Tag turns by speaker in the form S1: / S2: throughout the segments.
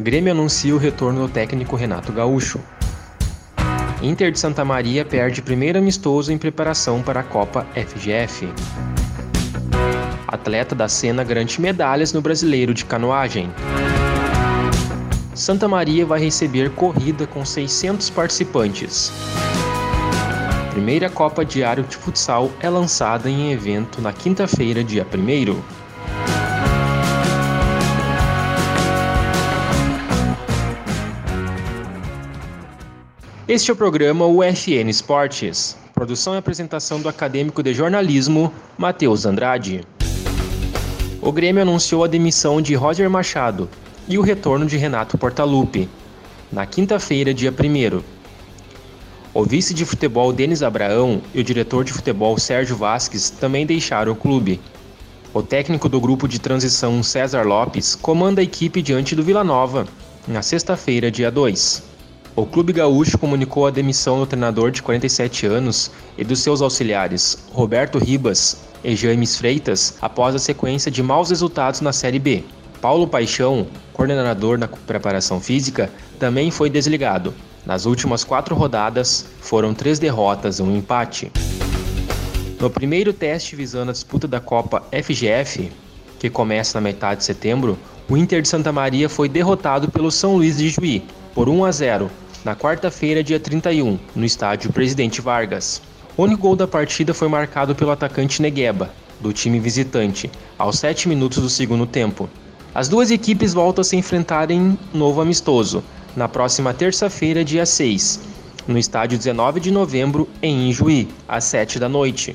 S1: Grêmio anuncia o retorno do técnico Renato Gaúcho. Inter de Santa Maria perde primeiro amistoso em preparação para a Copa FGF. Atleta da cena garante medalhas no Brasileiro de Canoagem. Santa Maria vai receber corrida com 600 participantes. Primeira Copa Diário de Futsal é lançada em evento na quinta-feira, dia 1. Este é o programa UFN Esportes. Produção e apresentação do acadêmico de jornalismo Matheus Andrade. O Grêmio anunciou a demissão de Roger Machado, e o retorno de Renato Portaluppi, na quinta-feira, dia 1. O vice de futebol Denis Abraão e o diretor de futebol Sérgio Vasques também deixaram o clube. O técnico do grupo de transição César Lopes comanda a equipe diante do Vila Nova, na sexta-feira, dia 2. O clube gaúcho comunicou a demissão do treinador de 47 anos e dos seus auxiliares, Roberto Ribas e James Freitas, após a sequência de maus resultados na Série B. Paulo Paixão, coordenador na preparação física, também foi desligado. Nas últimas quatro rodadas, foram três derrotas e um empate. No primeiro teste visando a disputa da Copa FGF, que começa na metade de setembro, o Inter de Santa Maria foi derrotado pelo São Luís de Juí por 1 a 0 na quarta-feira, dia 31, no estádio Presidente Vargas. O único gol da partida foi marcado pelo atacante Negueba, do time visitante, aos 7 minutos do segundo tempo. As duas equipes voltam a se enfrentar em novo amistoso, na próxima terça-feira, dia 6, no estádio 19 de novembro, em Ijuí, às 7 da noite.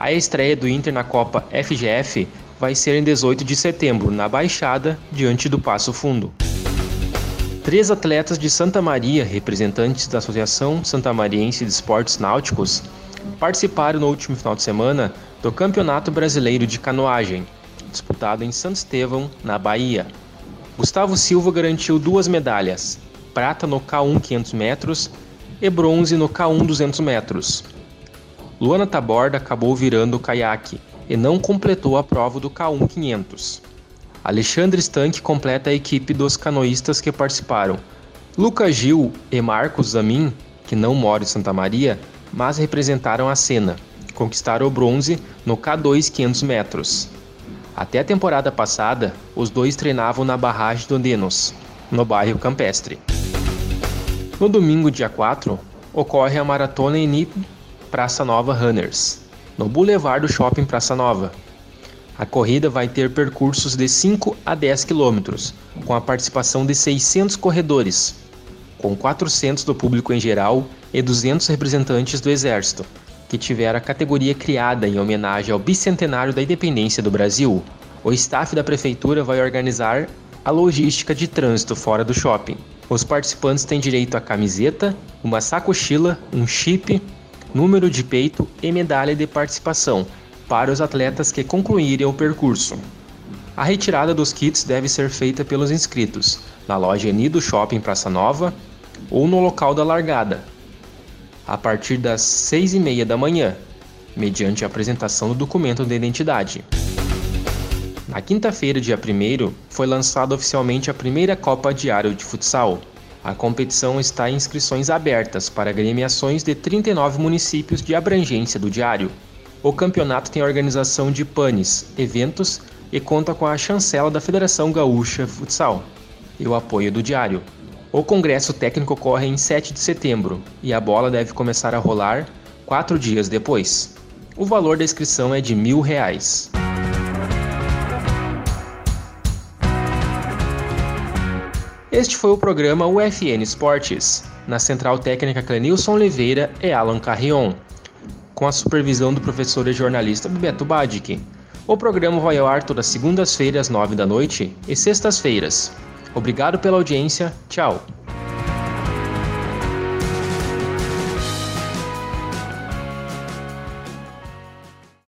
S1: A estreia do Inter na Copa FGF vai ser em 18 de setembro, na Baixada, diante do Passo Fundo. Três atletas de Santa Maria, representantes da Associação Santamariense de Esportes Náuticos, participaram no último final de semana do Campeonato Brasileiro de Canoagem, disputado em Santo Estevão, na Bahia. Gustavo Silva garantiu duas medalhas, prata no K1 500 metros e bronze no K1 200 metros. Luana Taborda acabou virando o caiaque e não completou a prova do K1 500. Alexandre Stank completa a equipe dos canoístas que participaram. Lucas Gil e Marcos Zamin, que não moram em Santa Maria, mas representaram a cena, conquistaram o bronze no K2 500 metros. Até a temporada passada, os dois treinavam na barragem do Denos, no bairro Campestre. No domingo, dia 4, ocorre a Maratona Eni Praça Nova Runners, no Boulevard do Shopping Praça Nova. A corrida vai ter percursos de 5 a 10 quilômetros, com a participação de 600 corredores, com 400 do público em geral e 200 representantes do Exército, que tiver a categoria criada em homenagem ao bicentenário da independência do Brasil. O staff da prefeitura vai organizar a logística de trânsito fora do shopping. Os participantes têm direito a camiseta, uma sacochila, um chip, número de peito e medalha de participação para os atletas que concluírem o percurso. A retirada dos kits deve ser feita pelos inscritos na loja Eni Shopping Praça Nova ou no local da largada, a partir das 6 e meia da manhã, mediante a apresentação do documento de identidade. Na quinta-feira, dia 1 foi lançada oficialmente a primeira Copa Diário de Futsal. A competição está em inscrições abertas para agremiações de 39 municípios de abrangência do Diário. O campeonato tem a organização de panes, eventos e conta com a chancela da Federação Gaúcha Futsal e o apoio do Diário. O congresso técnico ocorre em 7 de setembro e a bola deve começar a rolar quatro dias depois. O valor da inscrição é de mil reais. Este foi o programa UFN Esportes, na central técnica Clenilson Oliveira e Alan Carrion, com a supervisão do professor e jornalista Beto Badic. O programa vai ao ar todas segundas-feiras, às nove da noite e sextas-feiras. Obrigado pela audiência. Tchau.